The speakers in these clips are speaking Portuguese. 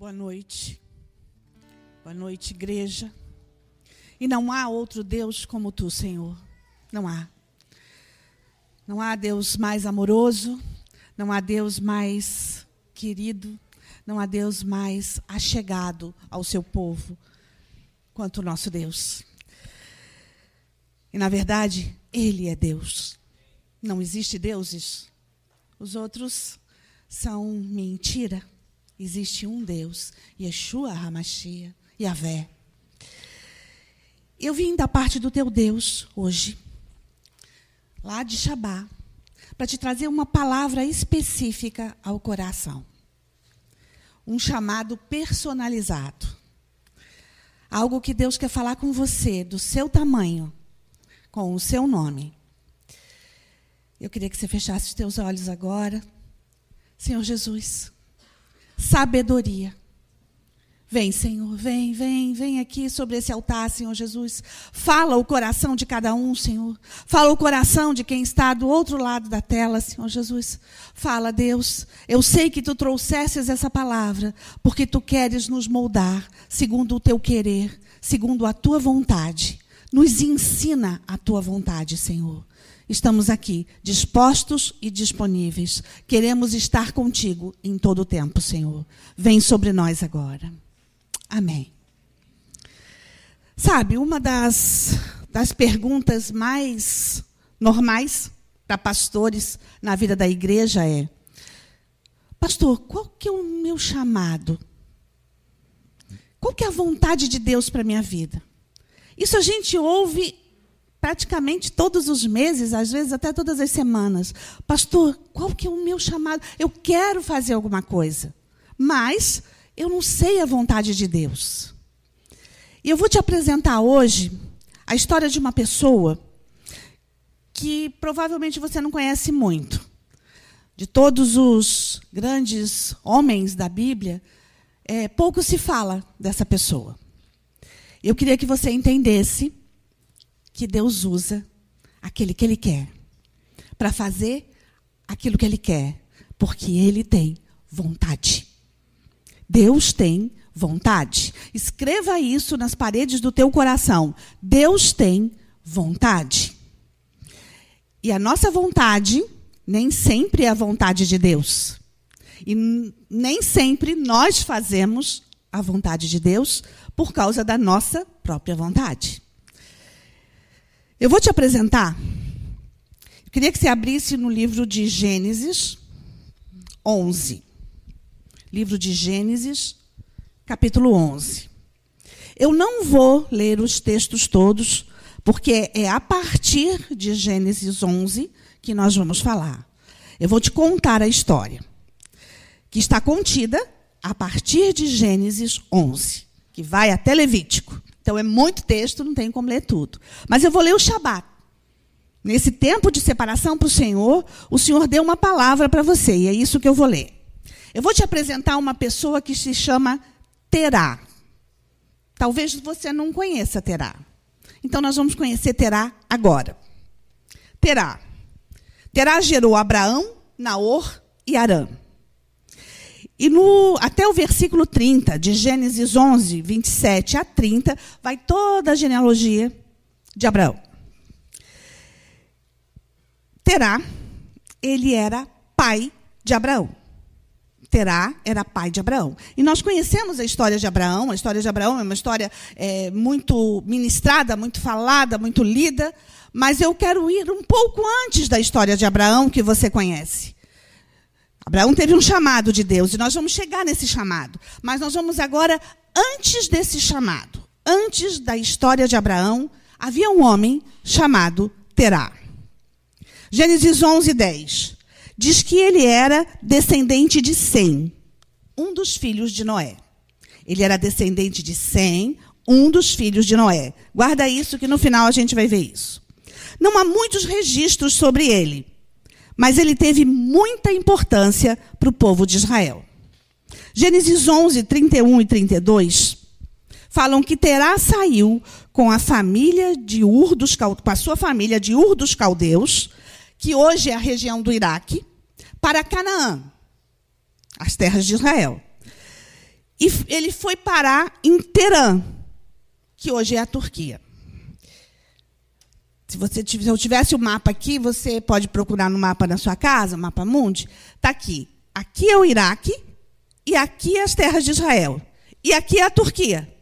Boa noite. Boa noite, igreja. E não há outro Deus como tu, Senhor. Não há. Não há Deus mais amoroso, não há Deus mais querido, não há Deus mais achegado ao seu povo quanto o nosso Deus. E na verdade, ele é Deus. Não existe deuses. Os outros são mentira. Existe um Deus, Yeshua Hamashia, Yahvé. Eu vim da parte do teu Deus hoje, lá de Shabá, para te trazer uma palavra específica ao coração. Um chamado personalizado. Algo que Deus quer falar com você, do seu tamanho, com o seu nome. Eu queria que você fechasse os teus olhos agora. Senhor Jesus, sabedoria. Vem, Senhor, vem, vem, vem aqui sobre esse altar, Senhor Jesus. Fala o coração de cada um, Senhor. Fala o coração de quem está do outro lado da tela, Senhor Jesus. Fala, Deus. Eu sei que tu trouxesses essa palavra, porque tu queres nos moldar segundo o teu querer, segundo a tua vontade. Nos ensina a tua vontade, Senhor. Estamos aqui, dispostos e disponíveis. Queremos estar contigo em todo o tempo, Senhor. Vem sobre nós agora. Amém. Sabe, uma das, das perguntas mais normais para pastores na vida da igreja é: Pastor, qual que é o meu chamado? Qual que é a vontade de Deus para minha vida? Isso a gente ouve praticamente todos os meses, às vezes até todas as semanas. Pastor, qual que é o meu chamado? Eu quero fazer alguma coisa, mas eu não sei a vontade de Deus. E eu vou te apresentar hoje a história de uma pessoa que provavelmente você não conhece muito. De todos os grandes homens da Bíblia, é, pouco se fala dessa pessoa. Eu queria que você entendesse que Deus usa aquele que Ele quer para fazer aquilo que Ele quer, porque Ele tem vontade. Deus tem vontade. Escreva isso nas paredes do teu coração. Deus tem vontade. E a nossa vontade nem sempre é a vontade de Deus. E nem sempre nós fazemos a vontade de Deus por causa da nossa própria vontade. Eu vou te apresentar. Eu queria que você abrisse no livro de Gênesis 11. Livro de Gênesis, capítulo 11. Eu não vou ler os textos todos, porque é a partir de Gênesis 11 que nós vamos falar. Eu vou te contar a história, que está contida a partir de Gênesis 11, que vai até Levítico. Então é muito texto, não tem como ler tudo. Mas eu vou ler o Shabat. Nesse tempo de separação para o Senhor, o Senhor deu uma palavra para você, e é isso que eu vou ler. Eu vou te apresentar uma pessoa que se chama Terá. Talvez você não conheça Terá. Então nós vamos conhecer Terá agora. Terá. Terá gerou Abraão, Naor e Arã. E no, até o versículo 30, de Gênesis 11, 27 a 30, vai toda a genealogia de Abraão. Terá, ele era pai de Abraão. Terá era pai de Abraão. E nós conhecemos a história de Abraão. A história de Abraão é uma história é, muito ministrada, muito falada, muito lida. Mas eu quero ir um pouco antes da história de Abraão, que você conhece. Abraão teve um chamado de Deus e nós vamos chegar nesse chamado. Mas nós vamos agora, antes desse chamado, antes da história de Abraão, havia um homem chamado Terá. Gênesis 11, 10. Diz que ele era descendente de Sem, um dos filhos de Noé. Ele era descendente de Sem, um dos filhos de Noé. Guarda isso que no final a gente vai ver isso. Não há muitos registros sobre ele mas ele teve muita importância para o povo de Israel. Gênesis 11, 31 e 32 falam que Terá saiu com a família de Ur dos com a sua família de Ur dos Caldeus, que hoje é a região do Iraque, para Canaã, as terras de Israel. E ele foi parar em Teherã, que hoje é a Turquia. Se, você, se eu tivesse o mapa aqui, você pode procurar no mapa da sua casa, mapa mundi. Está aqui. Aqui é o Iraque e aqui é as terras de Israel. E aqui é a Turquia.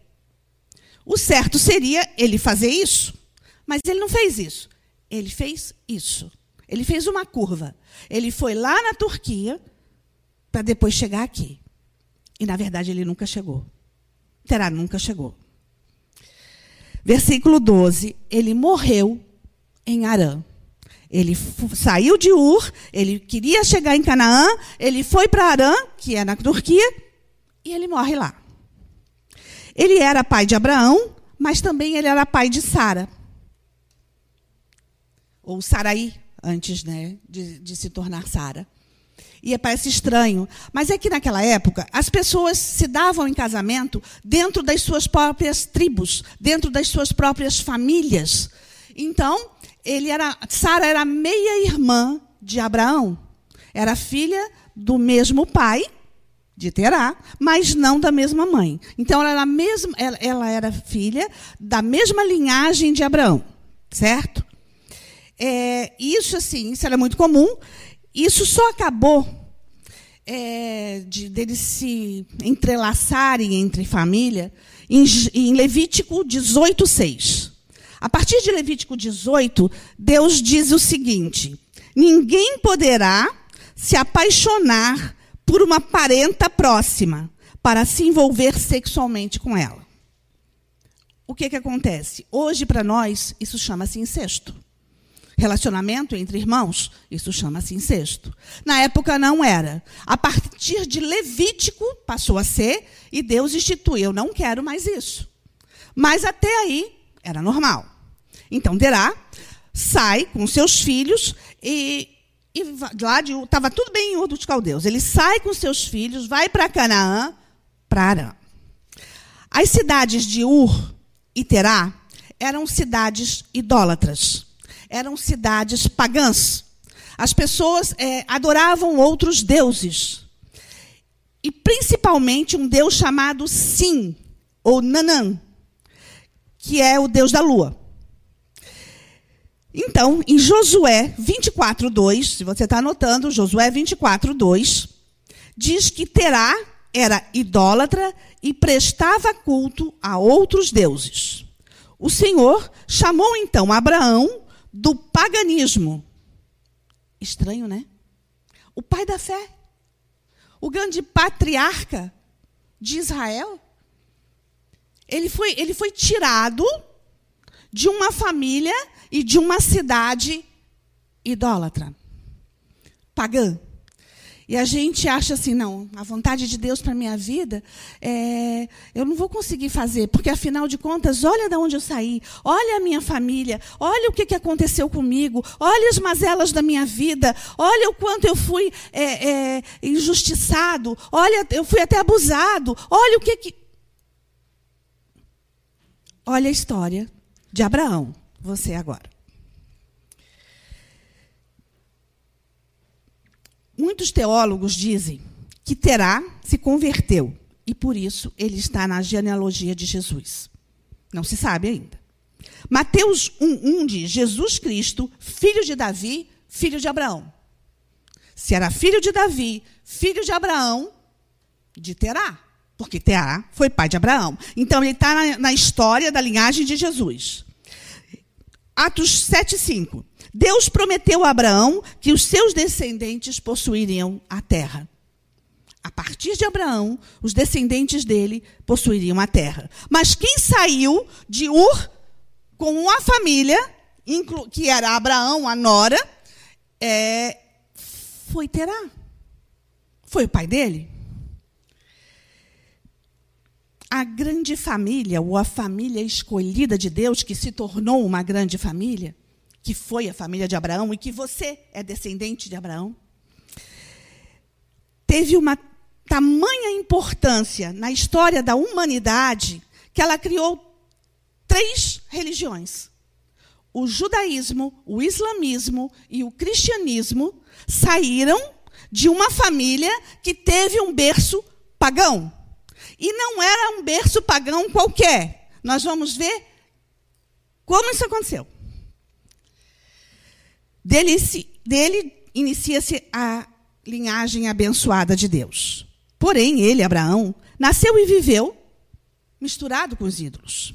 O certo seria ele fazer isso, mas ele não fez isso. Ele fez isso. Ele fez uma curva. Ele foi lá na Turquia para depois chegar aqui. E, na verdade, ele nunca chegou. Terá nunca chegou. Versículo 12. Ele morreu em Arã. Ele saiu de Ur, ele queria chegar em Canaã, ele foi para Arã, que é na Turquia, e ele morre lá. Ele era pai de Abraão, mas também ele era pai de Sara. Ou Saraí, antes né, de, de se tornar Sara. E parece estranho, mas é que naquela época as pessoas se davam em casamento dentro das suas próprias tribos, dentro das suas próprias famílias. Então, ele era, Sara era meia-irmã de Abraão. Era filha do mesmo pai, de Terá, mas não da mesma mãe. Então, ela era, mesma, ela, ela era filha da mesma linhagem de Abraão, certo? É, isso, assim, isso era muito comum. Isso só acabou é, de deles se entrelaçarem entre família em, em Levítico 18, 6. A partir de Levítico 18, Deus diz o seguinte: ninguém poderá se apaixonar por uma parenta próxima para se envolver sexualmente com ela. O que, que acontece? Hoje, para nós, isso chama-se incesto. Relacionamento entre irmãos, isso chama-se incesto. Na época não era. A partir de Levítico passou a ser e Deus instituiu: não quero mais isso. Mas até aí era normal. Então, Derá sai com seus filhos e, e lá estava tudo bem em Ur dos Caldeus. Ele sai com seus filhos, vai para Canaã, para Arã. As cidades de Ur e Terá eram cidades idólatras, eram cidades pagãs. As pessoas é, adoravam outros deuses. E principalmente um deus chamado Sim, ou Nanã, que é o deus da lua. Então, em Josué 24, 2, se você está anotando, Josué 24, 2, diz que Terá era idólatra e prestava culto a outros deuses. O Senhor chamou então Abraão do paganismo. Estranho, né? O pai da fé, o grande patriarca de Israel, ele foi, ele foi tirado de uma família e de uma cidade idólatra, pagã. E a gente acha assim, não, a vontade de Deus para minha vida, é, eu não vou conseguir fazer, porque afinal de contas, olha de onde eu saí, olha a minha família, olha o que, que aconteceu comigo, olha as mazelas da minha vida, olha o quanto eu fui é, é, injustiçado, olha, eu fui até abusado, olha o que que. Olha a história de Abraão, você agora. Muitos teólogos dizem que Terá se converteu e por isso ele está na genealogia de Jesus. Não se sabe ainda. Mateus 1:1 diz: Jesus Cristo, filho de Davi, filho de Abraão. Se era filho de Davi, filho de Abraão, de Terá, porque Terá foi pai de Abraão. Então ele está na, na história da linhagem de Jesus. Atos 7,5. Deus prometeu a Abraão que os seus descendentes possuiriam a terra. A partir de Abraão, os descendentes dele possuiriam a terra. Mas quem saiu de Ur com uma família, que era Abraão, a Nora, é, foi Terá. Foi o pai dele a grande família, ou a família escolhida de Deus, que se tornou uma grande família, que foi a família de Abraão e que você é descendente de Abraão, teve uma tamanha importância na história da humanidade que ela criou três religiões. O judaísmo, o islamismo e o cristianismo saíram de uma família que teve um berço pagão. E não era um berço pagão qualquer. Nós vamos ver como isso aconteceu. Dele, dele inicia-se a linhagem abençoada de Deus. Porém, ele, Abraão, nasceu e viveu misturado com os ídolos.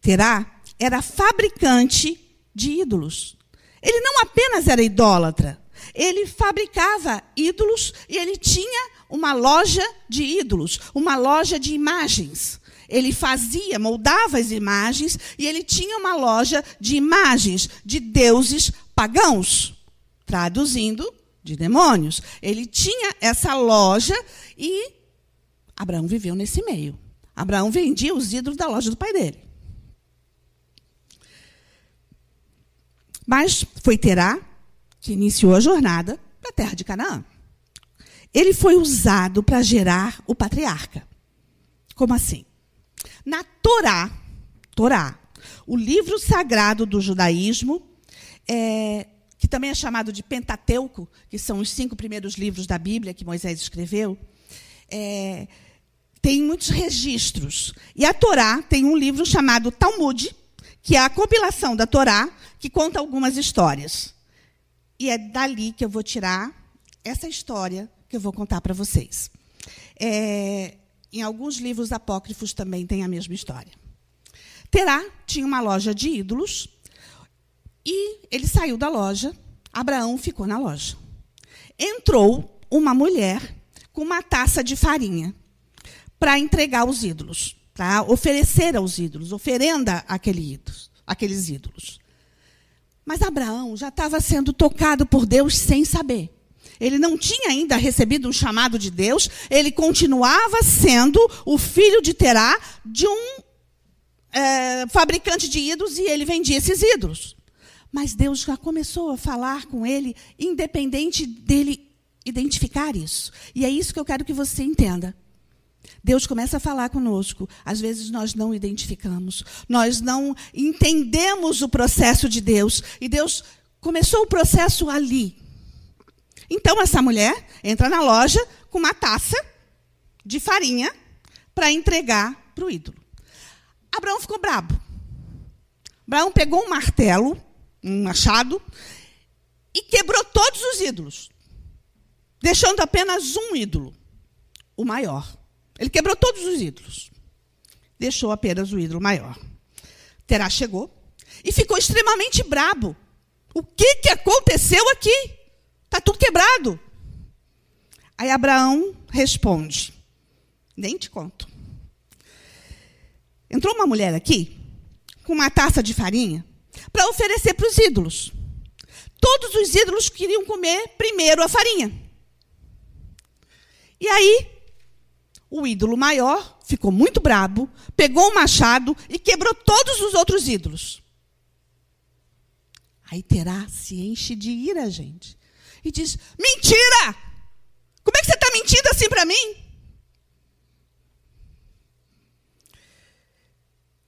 Terá era fabricante de ídolos. Ele não apenas era idólatra, ele fabricava ídolos e ele tinha uma loja de ídolos, uma loja de imagens. Ele fazia, moldava as imagens e ele tinha uma loja de imagens de deuses pagãos, traduzindo, de demônios. Ele tinha essa loja e Abraão viveu nesse meio. Abraão vendia os ídolos da loja do pai dele. Mas foi Terá que iniciou a jornada para a terra de Canaã. Ele foi usado para gerar o patriarca. Como assim? Na Torá, Torá, o livro sagrado do judaísmo, é, que também é chamado de Pentateuco, que são os cinco primeiros livros da Bíblia que Moisés escreveu, é, tem muitos registros. E a Torá tem um livro chamado Talmud, que é a compilação da Torá, que conta algumas histórias. E é dali que eu vou tirar essa história que eu vou contar para vocês. É, em alguns livros apócrifos também tem a mesma história. Terá tinha uma loja de ídolos e ele saiu da loja. Abraão ficou na loja. Entrou uma mulher com uma taça de farinha para entregar os ídolos, para oferecer aos ídolos, oferenda àquele ídolos, àqueles ídolos. Mas Abraão já estava sendo tocado por Deus sem saber. Ele não tinha ainda recebido um chamado de Deus, ele continuava sendo o filho de Terá de um é, fabricante de ídolos e ele vendia esses ídolos. Mas Deus já começou a falar com ele, independente dele identificar isso. E é isso que eu quero que você entenda. Deus começa a falar conosco. Às vezes nós não identificamos, nós não entendemos o processo de Deus. E Deus começou o processo ali. Então essa mulher entra na loja com uma taça de farinha para entregar para o ídolo. Abraão ficou brabo. Abraão pegou um martelo, um machado, e quebrou todos os ídolos, deixando apenas um ídolo, o maior. Ele quebrou todos os ídolos, deixou apenas o ídolo maior. Terá chegou e ficou extremamente brabo. O que, que aconteceu aqui? Está tudo quebrado. Aí Abraão responde: Nem te conto. Entrou uma mulher aqui com uma taça de farinha para oferecer para os ídolos. Todos os ídolos queriam comer primeiro a farinha. E aí, o ídolo maior ficou muito brabo, pegou o machado e quebrou todos os outros ídolos. Aí Terá se enche de ira, gente e diz: Mentira! Como é que você está mentindo assim para mim?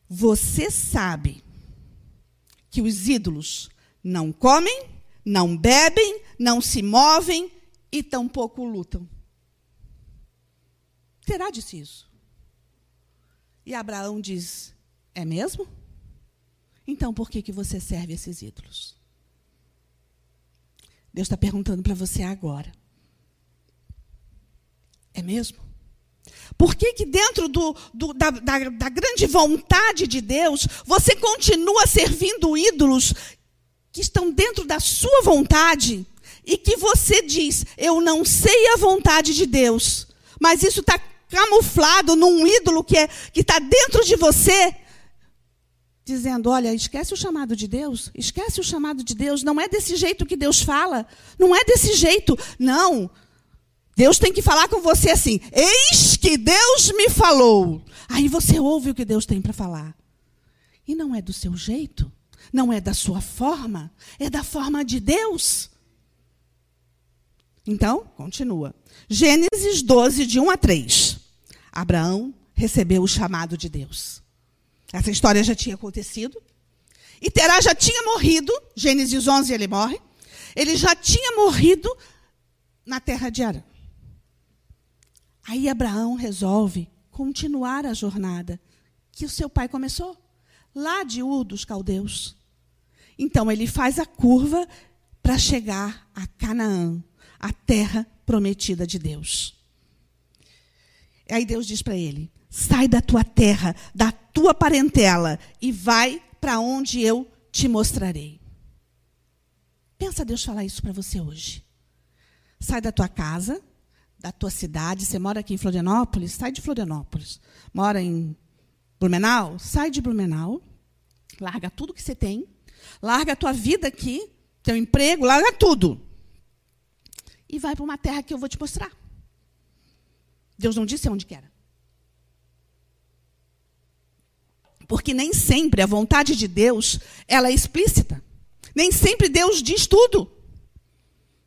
Você sabe que os ídolos não comem, não bebem, não se movem e tampouco lutam. Terá disse isso. E Abraão diz: É mesmo? Então por que, que você serve esses ídolos? Deus está perguntando para você agora. É mesmo? Por que, que dentro do, do, da, da, da grande vontade de Deus, você continua servindo ídolos que estão dentro da sua vontade e que você diz, eu não sei a vontade de Deus, mas isso está camuflado num ídolo que é, está dentro de você, dizendo: olha, esquece o chamado de Deus, esquece o chamado de Deus, não é desse jeito que Deus fala, não é desse jeito, não. Deus tem que falar com você assim: eis que Deus me falou. Aí você ouve o que Deus tem para falar. E não é do seu jeito, não é da sua forma, é da forma de Deus. Então, continua. Gênesis 12, de 1 a 3. Abraão recebeu o chamado de Deus. Essa história já tinha acontecido. E Terá já tinha morrido, Gênesis 11 ele morre. Ele já tinha morrido na terra de Arã. Aí Abraão resolve continuar a jornada que o seu pai começou, lá de Ur dos Caldeus. Então ele faz a curva para chegar a Canaã, a terra prometida de Deus. Aí Deus diz para ele: sai da tua terra, da tua parentela e vai para onde eu te mostrarei. Pensa Deus falar isso para você hoje. Sai da tua casa, da tua cidade. Você mora aqui em Florianópolis? Sai de Florianópolis. Mora em Blumenau? Sai de Blumenau. Larga tudo que você tem. Larga a tua vida aqui, teu emprego, larga tudo. E vai para uma terra que eu vou te mostrar. Deus não disse onde que era. Porque nem sempre a vontade de Deus ela é explícita. Nem sempre Deus diz tudo.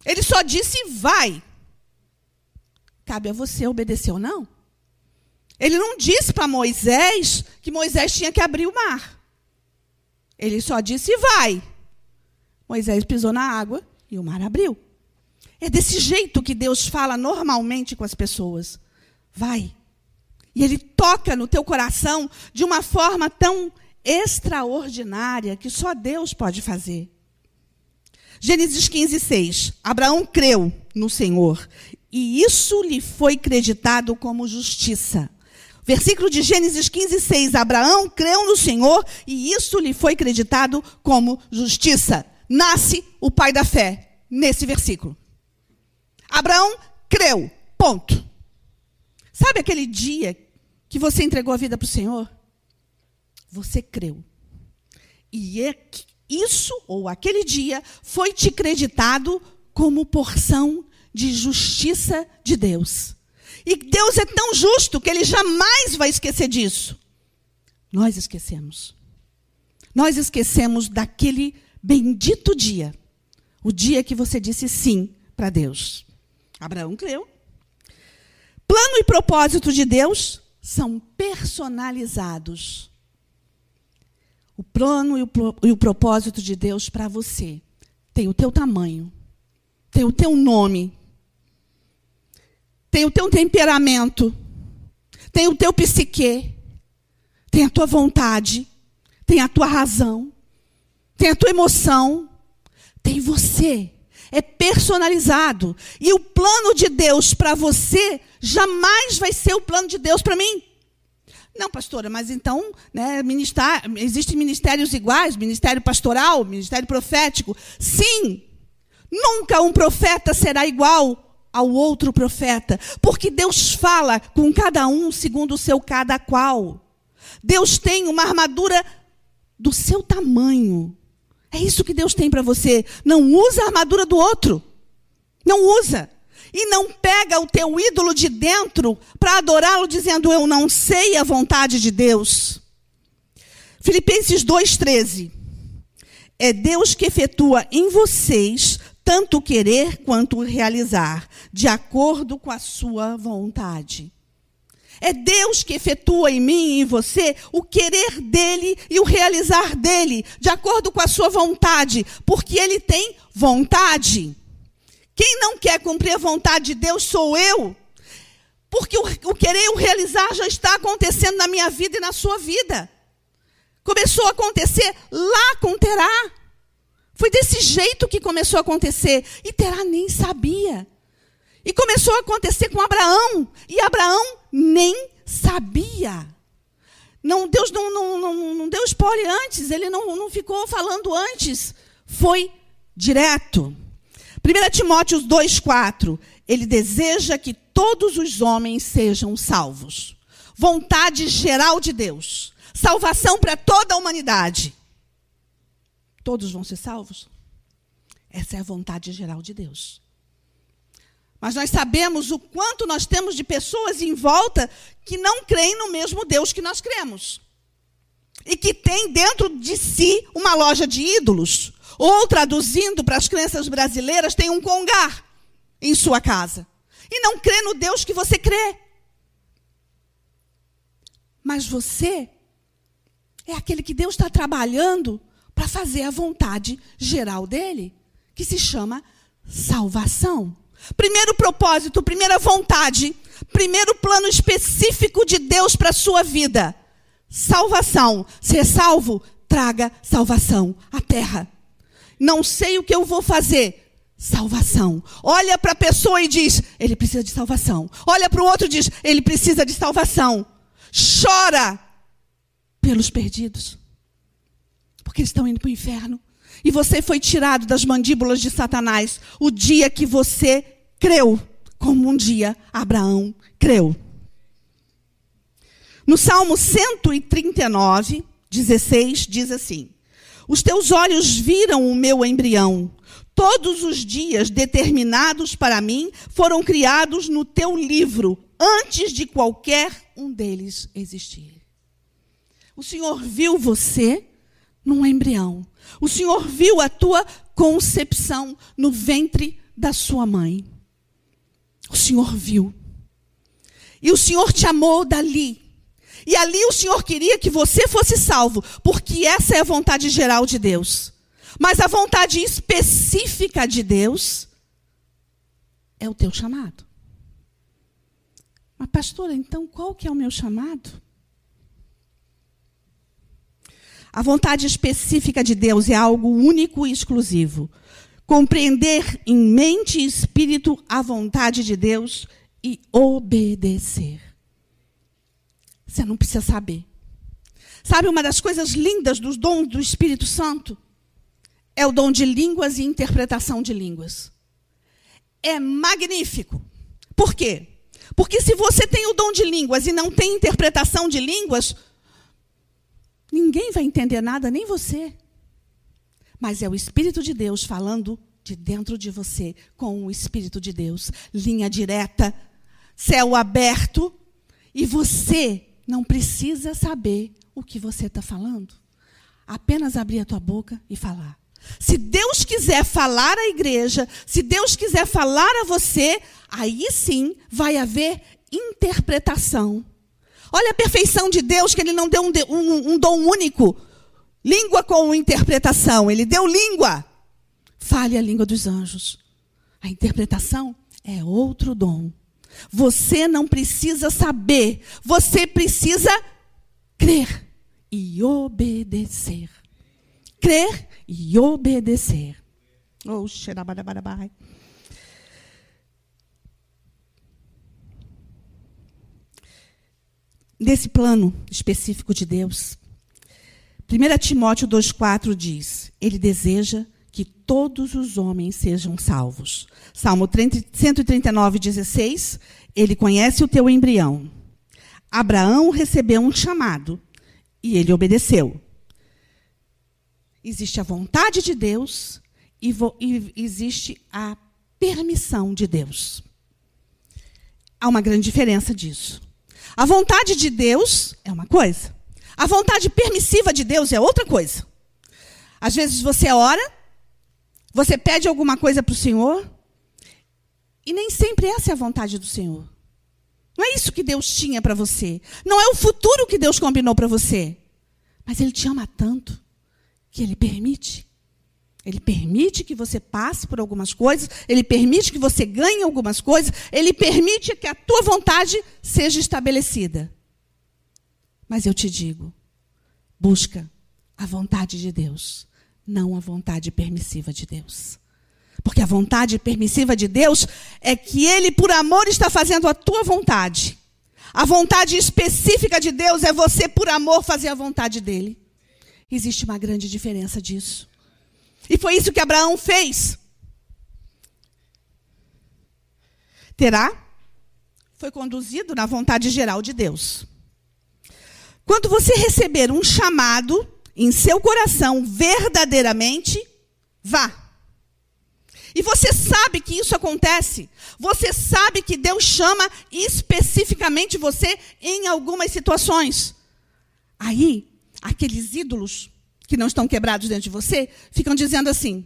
Ele só disse vai. Cabe a você obedecer ou não. Ele não disse para Moisés que Moisés tinha que abrir o mar. Ele só disse vai. Moisés pisou na água e o mar abriu. É desse jeito que Deus fala normalmente com as pessoas. Vai. E ele toca no teu coração de uma forma tão extraordinária que só Deus pode fazer. Gênesis 15, 6. Abraão creu no Senhor e isso lhe foi creditado como justiça. Versículo de Gênesis 15, 6. Abraão creu no Senhor e isso lhe foi creditado como justiça. Nasce o pai da fé nesse versículo. Abraão creu. Ponto. Sabe aquele dia que você entregou a vida para o Senhor? Você creu. E é isso, ou aquele dia, foi te creditado como porção de justiça de Deus. E Deus é tão justo que ele jamais vai esquecer disso. Nós esquecemos. Nós esquecemos daquele bendito dia. O dia que você disse sim para Deus. Abraão creu. Plano e propósito de Deus são personalizados. O plano e o, e o propósito de Deus para você tem o teu tamanho, tem o teu nome, tem o teu temperamento, tem o teu psique, tem a tua vontade, tem a tua razão, tem a tua emoção, tem você. É personalizado. E o plano de Deus para você jamais vai ser o plano de Deus para mim. Não, pastora, mas então né, ministar, existem ministérios iguais, ministério pastoral, ministério profético. Sim, nunca um profeta será igual ao outro profeta, porque Deus fala com cada um segundo o seu cada qual. Deus tem uma armadura do seu tamanho. É isso que Deus tem para você. Não usa a armadura do outro. Não usa. E não pega o teu ídolo de dentro para adorá-lo dizendo eu não sei a vontade de Deus. Filipenses 2:13. É Deus que efetua em vocês tanto querer quanto realizar, de acordo com a sua vontade. É Deus que efetua em mim e em você o querer dele e o realizar dele, de acordo com a sua vontade, porque ele tem vontade. Quem não quer cumprir a vontade de Deus sou eu, porque o, o querer e o realizar já está acontecendo na minha vida e na sua vida. Começou a acontecer lá com Terá. Foi desse jeito que começou a acontecer. E Terá nem sabia. E começou a acontecer com Abraão. E Abraão nem sabia. Não, Deus não, não, não, não deu spoiler antes, ele não, não ficou falando antes. Foi direto. 1 Timóteo 2,4. Ele deseja que todos os homens sejam salvos. Vontade geral de Deus. Salvação para toda a humanidade todos vão ser salvos? Essa é a vontade geral de Deus. Mas nós sabemos o quanto nós temos de pessoas em volta que não creem no mesmo Deus que nós cremos. E que tem dentro de si uma loja de ídolos. Ou, traduzindo para as crenças brasileiras, tem um congar em sua casa. E não crê no Deus que você crê. Mas você é aquele que Deus está trabalhando para fazer a vontade geral dele, que se chama salvação. Primeiro propósito, primeira vontade, primeiro plano específico de Deus para a sua vida. Salvação. Ser salvo, traga salvação à terra. Não sei o que eu vou fazer. Salvação. Olha para a pessoa e diz: ele precisa de salvação. Olha para o outro e diz: ele precisa de salvação. Chora pelos perdidos. Porque eles estão indo para o inferno. E você foi tirado das mandíbulas de Satanás o dia que você creu, como um dia Abraão creu. No Salmo 139, 16, diz assim: Os teus olhos viram o meu embrião. Todos os dias determinados para mim foram criados no teu livro, antes de qualquer um deles existir. O Senhor viu você num embrião. O Senhor viu a tua concepção no ventre da sua mãe. O Senhor viu. E o Senhor te amou dali. E ali o Senhor queria que você fosse salvo, porque essa é a vontade geral de Deus. Mas a vontade específica de Deus é o teu chamado. Mas pastora, então qual que é o meu chamado? A vontade específica de Deus é algo único e exclusivo. Compreender em mente e espírito a vontade de Deus e obedecer. Você não precisa saber. Sabe uma das coisas lindas dos dons do Espírito Santo? É o dom de línguas e interpretação de línguas. É magnífico. Por quê? Porque se você tem o dom de línguas e não tem interpretação de línguas, Ninguém vai entender nada, nem você. Mas é o Espírito de Deus falando de dentro de você com o Espírito de Deus. Linha direta, céu aberto. E você não precisa saber o que você está falando. Apenas abrir a tua boca e falar. Se Deus quiser falar à igreja, se Deus quiser falar a você, aí sim vai haver interpretação Olha a perfeição de Deus, que Ele não deu um, um, um dom único. Língua com interpretação. Ele deu língua. Fale a língua dos anjos. A interpretação é outro dom. Você não precisa saber, você precisa crer e obedecer. Crer e obedecer. Oh, desse plano específico de Deus. 1 Timóteo 2,4 diz: Ele deseja que todos os homens sejam salvos. Salmo 139, 16: Ele conhece o teu embrião. Abraão recebeu um chamado e ele obedeceu. Existe a vontade de Deus e, e existe a permissão de Deus. Há uma grande diferença disso. A vontade de Deus é uma coisa. A vontade permissiva de Deus é outra coisa. Às vezes você ora, você pede alguma coisa para o Senhor, e nem sempre essa é a vontade do Senhor. Não é isso que Deus tinha para você. Não é o futuro que Deus combinou para você. Mas Ele te ama tanto que Ele permite. Ele permite que você passe por algumas coisas, ele permite que você ganhe algumas coisas, ele permite que a tua vontade seja estabelecida. Mas eu te digo, busca a vontade de Deus, não a vontade permissiva de Deus. Porque a vontade permissiva de Deus é que ele, por amor, está fazendo a tua vontade. A vontade específica de Deus é você, por amor, fazer a vontade dele. Existe uma grande diferença disso. E foi isso que Abraão fez. Terá foi conduzido na vontade geral de Deus. Quando você receber um chamado em seu coração verdadeiramente, vá. E você sabe que isso acontece. Você sabe que Deus chama especificamente você em algumas situações. Aí, aqueles ídolos que não estão quebrados dentro de você, ficam dizendo assim: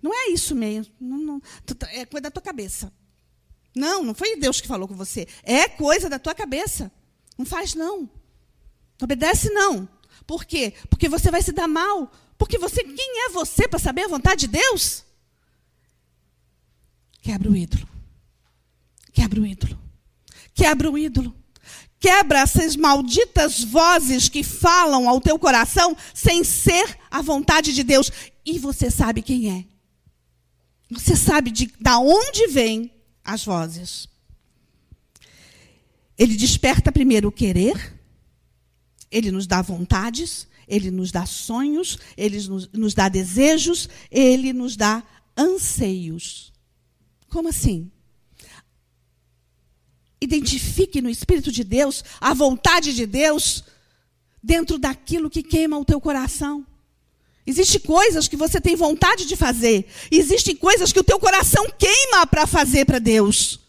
não é isso mesmo, não, não, tá, é coisa da tua cabeça. Não, não foi Deus que falou com você. É coisa da tua cabeça. Não faz, não. Obedece, não. Por quê? Porque você vai se dar mal. Porque você, quem é você para saber a vontade de Deus? Quebra o ídolo. Quebra o ídolo. Quebra o ídolo. Quebra essas malditas vozes que falam ao teu coração sem ser a vontade de Deus. E você sabe quem é. Você sabe de da onde vêm as vozes. Ele desperta primeiro o querer, ele nos dá vontades, ele nos dá sonhos, ele nos, nos dá desejos, ele nos dá anseios. Como assim? Identifique no Espírito de Deus a vontade de Deus dentro daquilo que queima o teu coração. Existem coisas que você tem vontade de fazer. Existem coisas que o teu coração queima para fazer para Deus.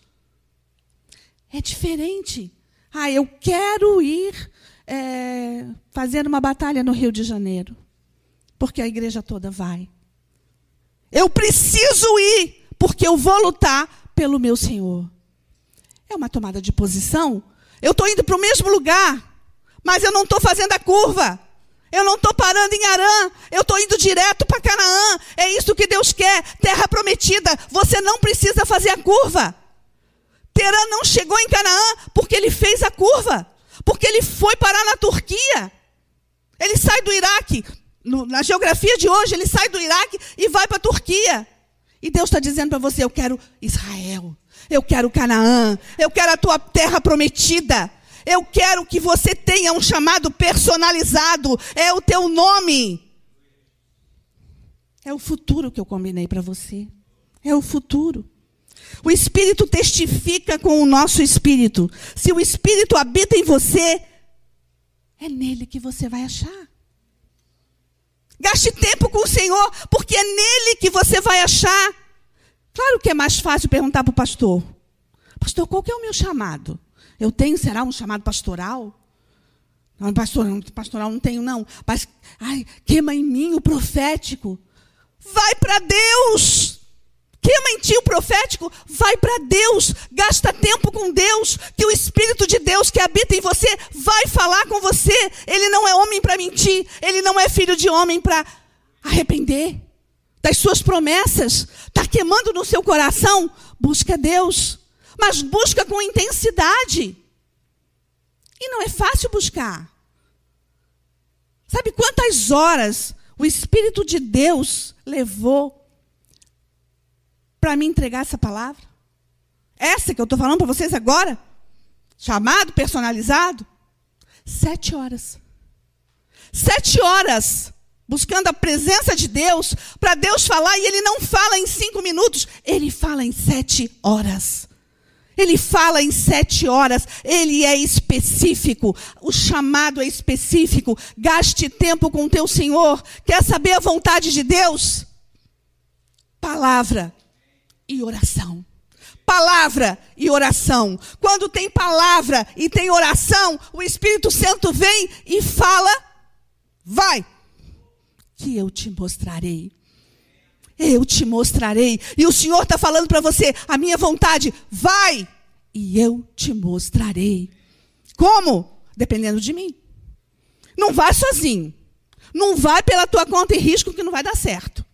É diferente. Ah, eu quero ir é, uma batalha no Rio de Janeiro. Porque a igreja toda vai. Eu preciso ir, porque eu vou lutar pelo meu Senhor. É uma tomada de posição. Eu estou indo para o mesmo lugar, mas eu não estou fazendo a curva. Eu não estou parando em Arã, eu estou indo direto para Canaã. É isso que Deus quer, terra prometida. Você não precisa fazer a curva. Terã não chegou em Canaã porque ele fez a curva, porque ele foi parar na Turquia. Ele sai do Iraque, no, na geografia de hoje, ele sai do Iraque e vai para a Turquia. E Deus está dizendo para você: Eu quero Israel, eu quero Canaã, eu quero a tua terra prometida. Eu quero que você tenha um chamado personalizado. É o teu nome. É o futuro que eu combinei para você. É o futuro. O Espírito testifica com o nosso espírito. Se o Espírito habita em você, é nele que você vai achar. Gaste tempo com o Senhor, porque é nele que você vai achar. Claro que é mais fácil perguntar para o pastor: Pastor, qual que é o meu chamado? Eu tenho, será um chamado pastoral? Não, pastor, pastoral não tenho, não. Mas, ai, queima em mim o profético. Vai para Deus. Queima em ti o profético, vai para Deus, gasta tempo com Deus, que o Espírito de Deus que habita em você vai falar com você. Ele não é homem para mentir, ele não é filho de homem para arrepender das suas promessas. Está queimando no seu coração? Busca Deus mas busca com intensidade. E não é fácil buscar. Sabe quantas horas o Espírito de Deus levou para me entregar essa palavra? Essa que eu estou falando para vocês agora? Chamado, personalizado? Sete horas. Sete horas buscando a presença de Deus, para Deus falar, e Ele não fala em cinco minutos, Ele fala em sete horas. Ele fala em sete horas, ele é específico, o chamado é específico. Gaste tempo com o teu Senhor. Quer saber a vontade de Deus? Palavra e oração. Palavra e oração. Quando tem palavra e tem oração, o Espírito Santo vem e fala: vai, que eu te mostrarei. Eu te mostrarei. E o Senhor está falando para você: a minha vontade, vai, e eu te mostrarei. Como? Dependendo de mim. Não vá sozinho. Não vai pela tua conta e risco que não vai dar certo.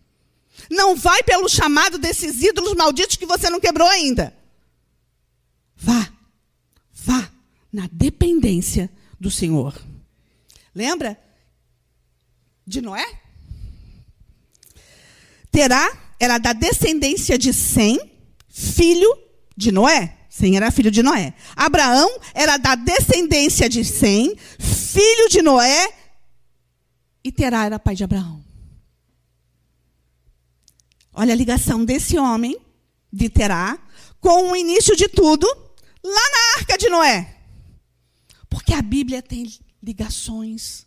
Não vai pelo chamado desses ídolos malditos que você não quebrou ainda. Vá. Vá na dependência do Senhor. Lembra de Noé? Terá era da descendência de Sem, filho de Noé. Sem era filho de Noé. Abraão era da descendência de Sem, filho de Noé. E Terá era pai de Abraão. Olha a ligação desse homem, de Terá, com o início de tudo, lá na arca de Noé. Porque a Bíblia tem ligações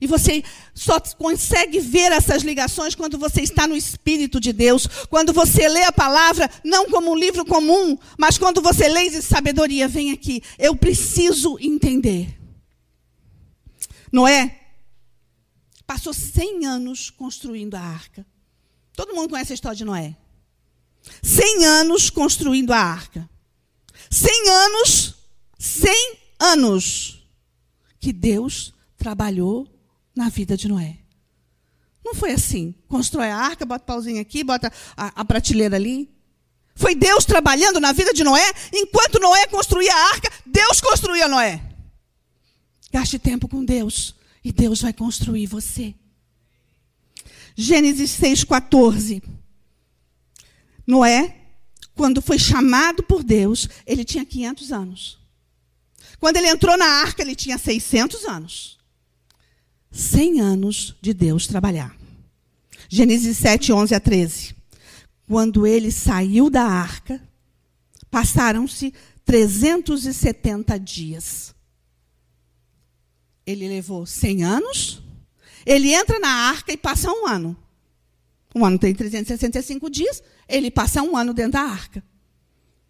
e você só consegue ver essas ligações quando você está no Espírito de Deus, quando você lê a palavra, não como um livro comum, mas quando você lê e sabedoria, vem aqui. Eu preciso entender. Noé passou 100 anos construindo a arca. Todo mundo conhece a história de Noé. 100 anos construindo a arca. 100 anos, 100 anos que Deus trabalhou na vida de Noé. Não foi assim. Constrói a arca, bota o pauzinho aqui, bota a, a prateleira ali. Foi Deus trabalhando na vida de Noé. Enquanto Noé construía a arca, Deus construía Noé. Gaste tempo com Deus e Deus vai construir você. Gênesis 6,14. Noé, quando foi chamado por Deus, ele tinha 500 anos. Quando ele entrou na arca, ele tinha 600 anos. 100 anos de Deus trabalhar. Gênesis 7, 11 a 13. Quando ele saiu da arca, passaram-se 370 dias. Ele levou 100 anos, ele entra na arca e passa um ano. Um ano tem 365 dias, ele passa um ano dentro da arca.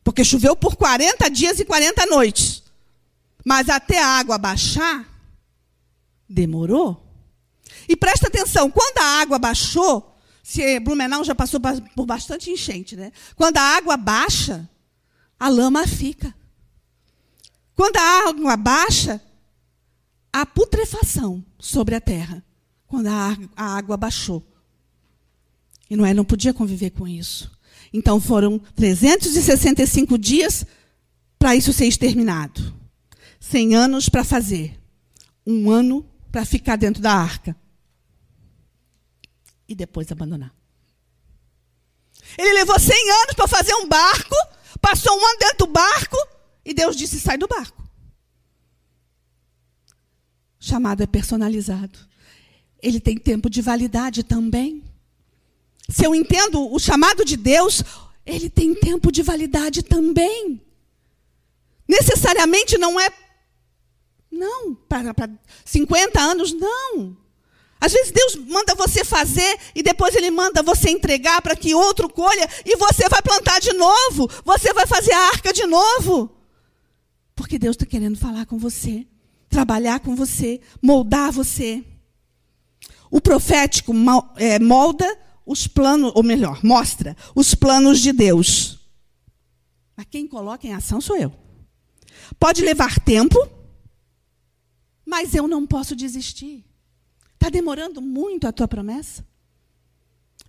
Porque choveu por 40 dias e 40 noites. Mas até a água baixar, demorou. E presta atenção, quando a água baixou, se Blumenau já passou por bastante enchente, né? Quando a água baixa, a lama fica. Quando a água baixa, há putrefação sobre a terra. Quando a água baixou. E Noé não podia conviver com isso. Então foram 365 dias para isso ser exterminado. 100 anos para fazer. Um ano para ficar dentro da arca. E depois abandonar. Ele levou 100 anos para fazer um barco, passou um ano dentro do barco, e Deus disse: sai do barco. Chamado é personalizado. Ele tem tempo de validade também. Se eu entendo o chamado de Deus, ele tem tempo de validade também. Necessariamente não é. Não, para, para 50 anos, não. Às vezes Deus manda você fazer e depois Ele manda você entregar para que outro colha e você vai plantar de novo. Você vai fazer a arca de novo. Porque Deus está querendo falar com você, trabalhar com você, moldar você. O profético é, molda os planos, ou melhor, mostra os planos de Deus. Mas quem coloca em ação sou eu. Pode levar tempo, mas eu não posso desistir. Está demorando muito a tua promessa?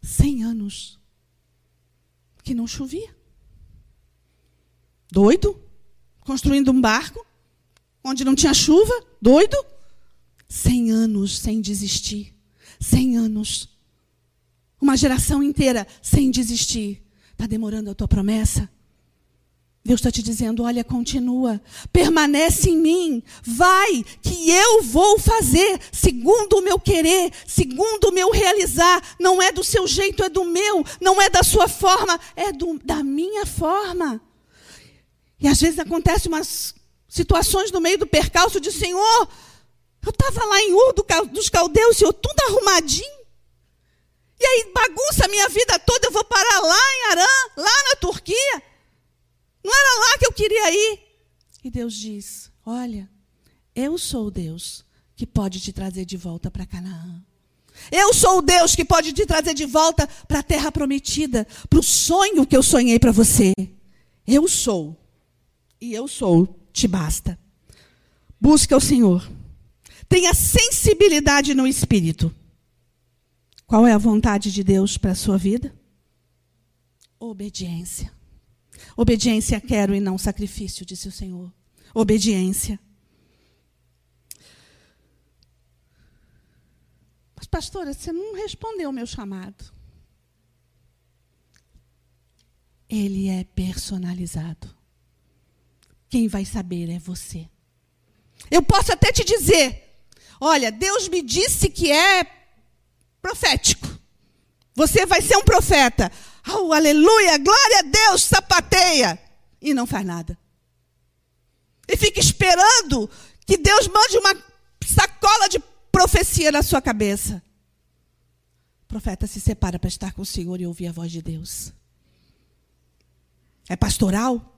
Cem anos que não chovia. Doido? Construindo um barco onde não tinha chuva? Doido? Cem anos sem desistir. Cem anos uma geração inteira sem desistir. Está demorando a tua promessa? Deus está te dizendo: olha, continua, permanece em mim, vai, que eu vou fazer, segundo o meu querer, segundo o meu realizar. Não é do seu jeito, é do meu, não é da sua forma, é do, da minha forma. E às vezes acontecem umas situações no meio do percalço de Senhor, eu estava lá em Ur dos Caldeus, Senhor, tudo arrumadinho. E aí bagunça a minha vida toda, eu vou parar lá em Arã, lá na Turquia. Não era lá que eu queria ir. E Deus diz: Olha, eu sou o Deus que pode te trazer de volta para Canaã. Eu sou o Deus que pode te trazer de volta para a terra prometida, para o sonho que eu sonhei para você. Eu sou. E eu sou, te basta. Busca o Senhor. Tenha sensibilidade no espírito. Qual é a vontade de Deus para a sua vida? Obediência. Obediência quero e não sacrifício, disse o Senhor. Obediência. Mas, pastora, você não respondeu o meu chamado. Ele é personalizado. Quem vai saber é você. Eu posso até te dizer: olha, Deus me disse que é profético. Você vai ser um profeta. Oh, aleluia, glória a Deus, sapateia. E não faz nada. E fica esperando que Deus mande uma sacola de profecia na sua cabeça. O profeta se separa para estar com o Senhor e ouvir a voz de Deus. É pastoral?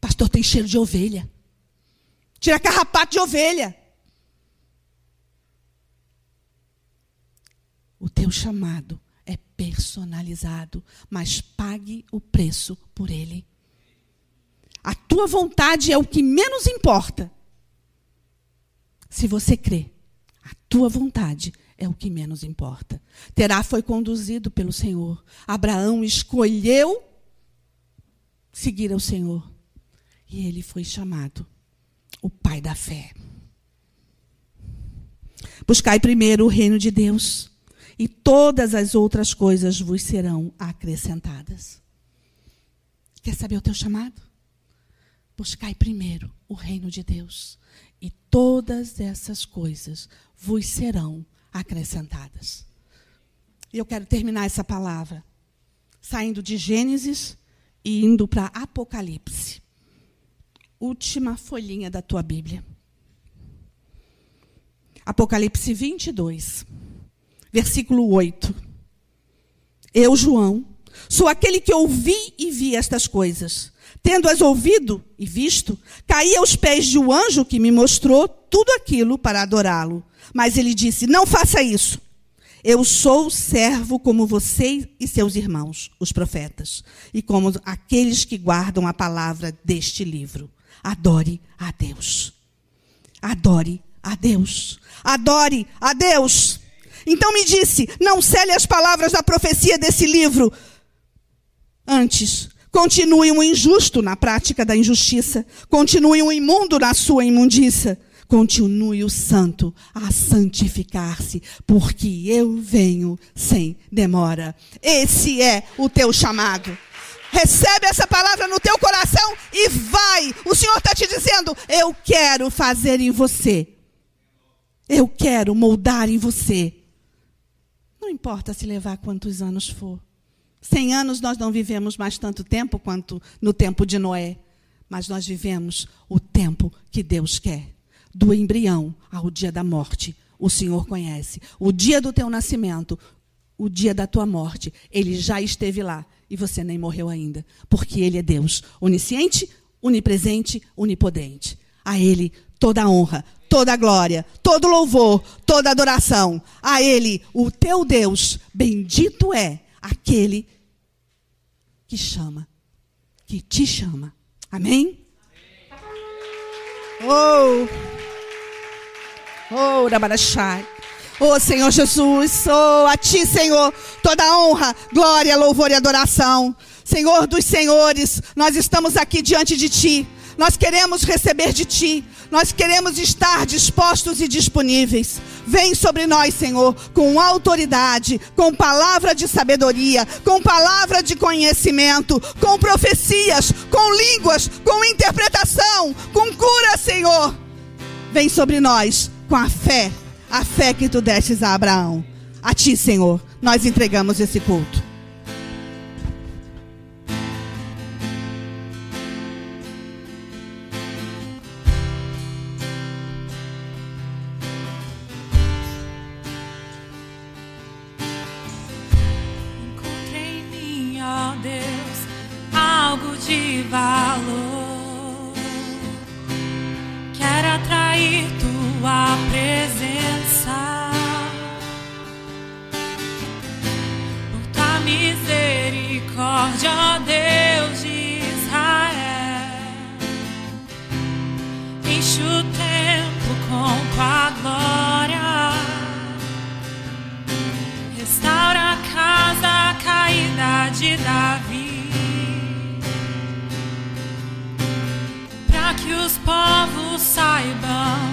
Pastor tem cheiro de ovelha. Tira carrapato de ovelha. O teu chamado é personalizado, mas pague o preço por ele. A tua vontade é o que menos importa. Se você crê, a tua vontade é o que menos importa. Terá foi conduzido pelo Senhor. Abraão escolheu seguir ao Senhor. E ele foi chamado o pai da fé. Buscai primeiro o reino de Deus, e todas as outras coisas vos serão acrescentadas. Quer saber o teu chamado? Buscai primeiro o reino de Deus, e todas essas coisas vos serão acrescentadas. E eu quero terminar essa palavra saindo de Gênesis e indo para Apocalipse. Última folhinha da tua Bíblia. Apocalipse 22, versículo 8. Eu, João, sou aquele que ouvi e vi estas coisas. Tendo-as ouvido e visto, caí aos pés de um anjo que me mostrou tudo aquilo para adorá-lo. Mas ele disse: Não faça isso. Eu sou servo como você e seus irmãos, os profetas, e como aqueles que guardam a palavra deste livro. Adore a Deus. Adore a Deus. Adore a Deus. Então me disse: não cele as palavras da profecia desse livro. Antes, continue um injusto na prática da injustiça, continue um imundo na sua imundícia continue o santo a santificar-se, porque eu venho sem demora. Esse é o teu chamado. Recebe essa palavra no teu coração e vai. O Senhor está te dizendo: Eu quero fazer em você. Eu quero moldar em você. Não importa se levar quantos anos for. Cem anos nós não vivemos mais tanto tempo quanto no tempo de Noé. Mas nós vivemos o tempo que Deus quer do embrião ao dia da morte, o Senhor conhece. O dia do teu nascimento, o dia da tua morte, ele já esteve lá e você nem morreu ainda, porque ele é Deus, onisciente, onipresente, onipotente. A ele toda a honra, toda a glória, todo louvor, toda adoração. A ele, o teu Deus, bendito é aquele que chama, que te chama. Amém? Oh! Oh, Rabarachai. Oh, Senhor Jesus, oh, a Ti, Senhor, toda honra, glória, louvor e adoração. Senhor dos senhores, nós estamos aqui diante de Ti. Nós queremos receber de Ti. Nós queremos estar dispostos e disponíveis. Vem sobre nós, Senhor, com autoridade, com palavra de sabedoria, com palavra de conhecimento, com profecias, com línguas, com interpretação, com cura, Senhor. Vem sobre nós com a fé, a fé que tu destes a Abraão. A ti, Senhor, nós entregamos esse culto. Misericórdia, Deus de Israel. Enche o templo com tua glória. Restaura a casa caída de Davi. Para que os povos saibam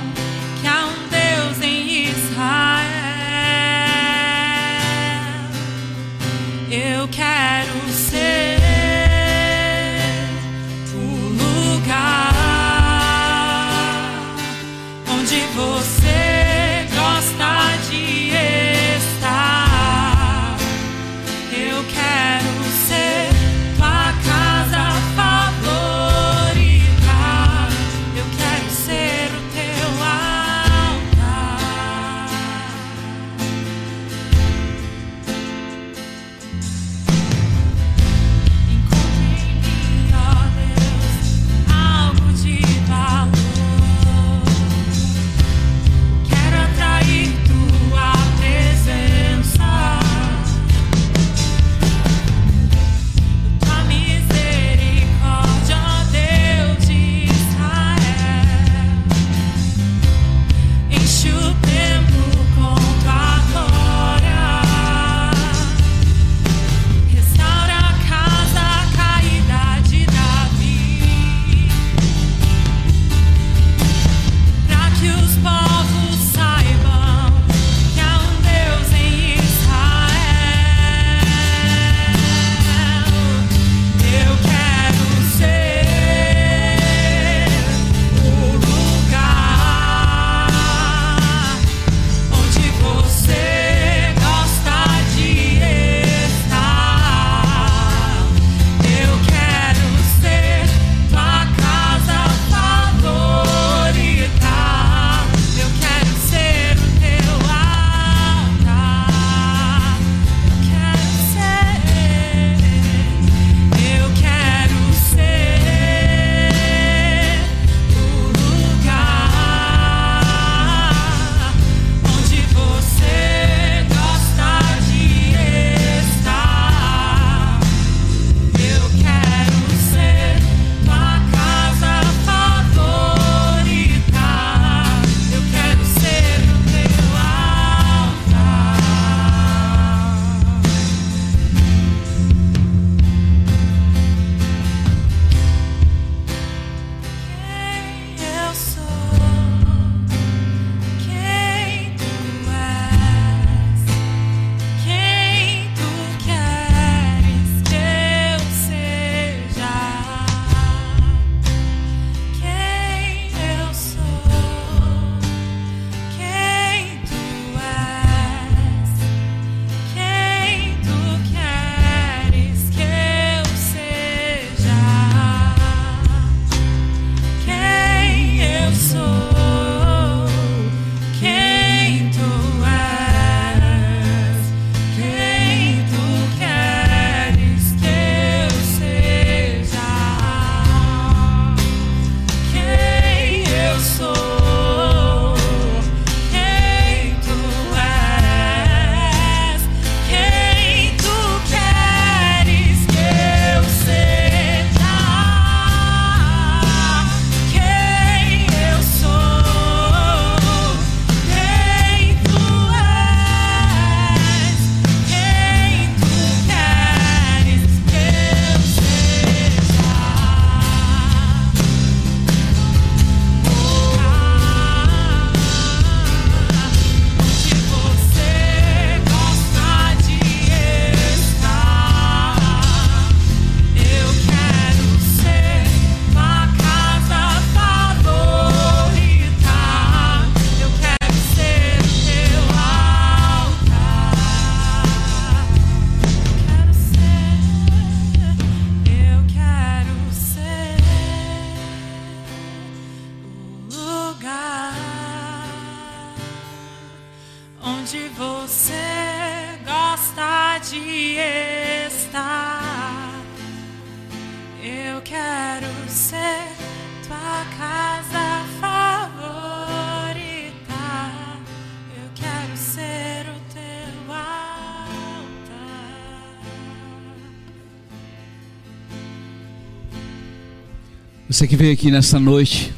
Você que veio aqui nessa noite,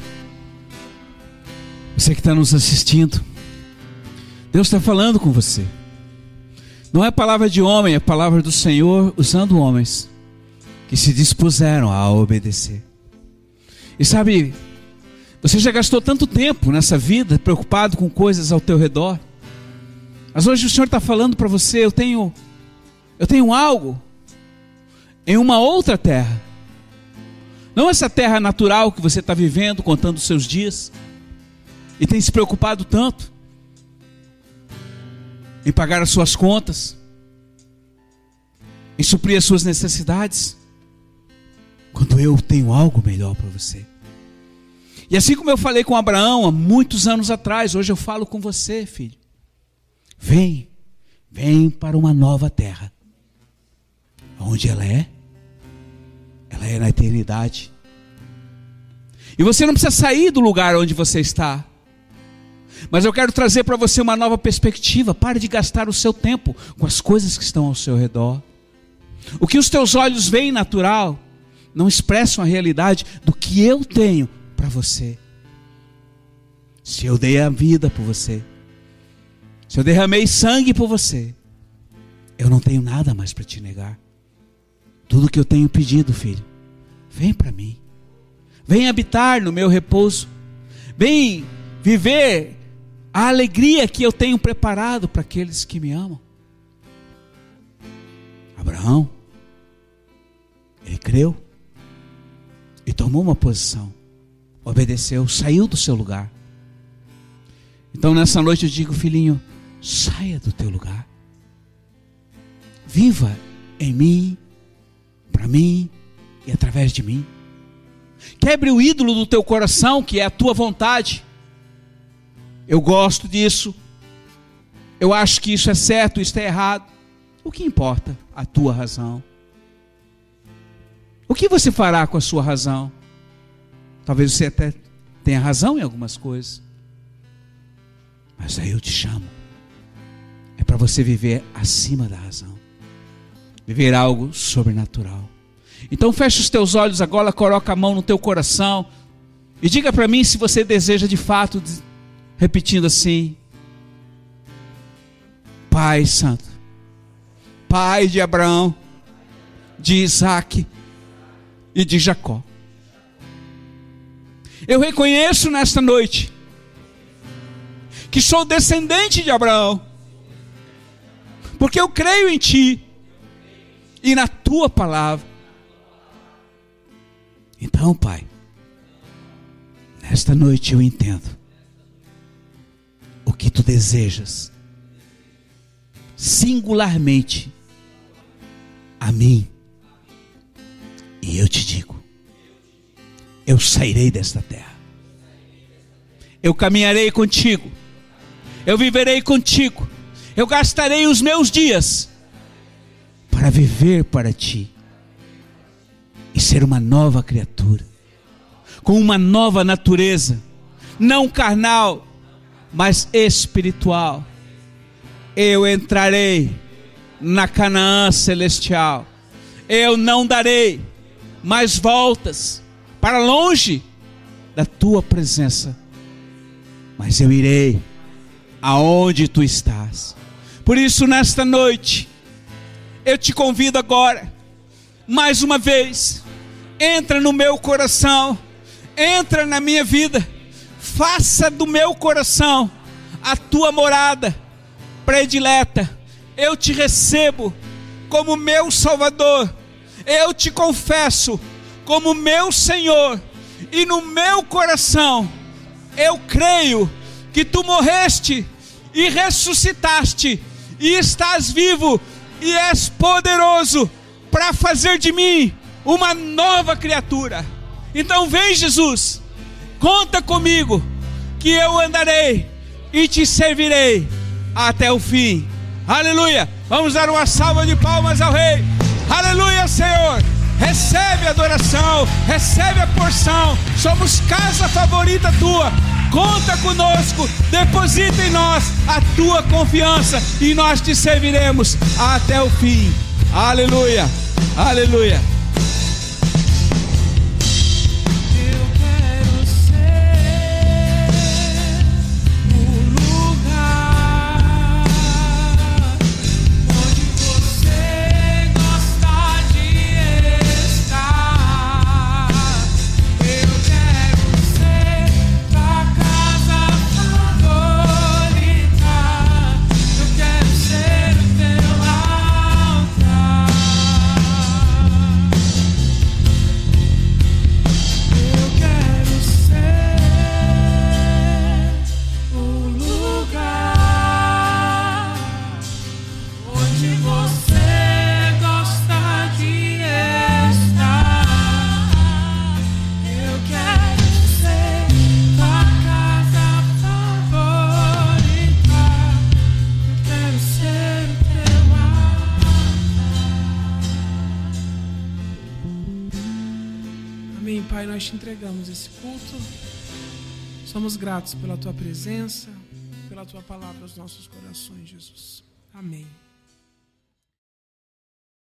você que está nos assistindo, Deus está falando com você. Não é palavra de homem, é palavra do Senhor usando homens que se dispuseram a obedecer. E sabe, você já gastou tanto tempo nessa vida preocupado com coisas ao teu redor. Mas hoje o Senhor está falando para você, eu tenho, eu tenho algo em uma outra terra. Não essa terra natural que você está vivendo, contando os seus dias, e tem se preocupado tanto em pagar as suas contas, em suprir as suas necessidades, quando eu tenho algo melhor para você. E assim como eu falei com Abraão há muitos anos atrás, hoje eu falo com você, filho. Vem, vem para uma nova terra. Onde ela é? Ela é na eternidade. E você não precisa sair do lugar onde você está. Mas eu quero trazer para você uma nova perspectiva. Pare de gastar o seu tempo com as coisas que estão ao seu redor. O que os teus olhos veem natural não expressam a realidade do que eu tenho para você. Se eu dei a vida por você, se eu derramei sangue por você, eu não tenho nada mais para te negar. Tudo que eu tenho pedido, filho, vem para mim. Vem habitar no meu repouso. Vem viver a alegria que eu tenho preparado para aqueles que me amam. Abraão, ele creu e tomou uma posição, obedeceu, saiu do seu lugar. Então nessa noite eu digo, filhinho, saia do teu lugar, viva em mim, para mim e através de mim. Quebre o ídolo do teu coração, que é a tua vontade eu gosto disso. Eu acho que isso é certo, isso é errado. O que importa? A tua razão. O que você fará com a sua razão? Talvez você até tenha razão em algumas coisas. Mas aí eu te chamo. É para você viver acima da razão. Viver algo sobrenatural. Então fecha os teus olhos agora, coloca a mão no teu coração e diga para mim se você deseja de fato repetindo assim: Pai Santo, Pai de Abraão, de Isaac e de Jacó. Eu reconheço nesta noite que sou descendente de Abraão, porque eu creio em Ti e na Tua palavra. Então, Pai, nesta noite eu entendo o que tu desejas, singularmente a mim. E eu te digo: eu sairei desta terra, eu caminharei contigo, eu viverei contigo, eu gastarei os meus dias para viver para ti ser uma nova criatura, com uma nova natureza, não carnal mas espiritual. Eu entrarei na Canaã celestial. Eu não darei mais voltas para longe da tua presença, mas eu irei aonde tu estás. Por isso, nesta noite, eu te convido agora, mais uma vez, entra no meu coração, entra na minha vida faça do meu coração a tua morada predileta. Eu te recebo como meu Salvador. Eu te confesso como meu Senhor. E no meu coração eu creio que tu morreste e ressuscitaste e estás vivo e és poderoso para fazer de mim uma nova criatura. Então vem, Jesus Conta comigo, que eu andarei e te servirei até o fim, Aleluia. Vamos dar uma salva de palmas ao Rei. Aleluia, Senhor. Recebe a adoração, recebe a porção. Somos casa favorita tua. Conta conosco, deposita em nós a tua confiança e nós te serviremos até o fim. Aleluia, aleluia. Somos gratos pela tua presença, pela tua palavra aos nossos corações, Jesus. Amém.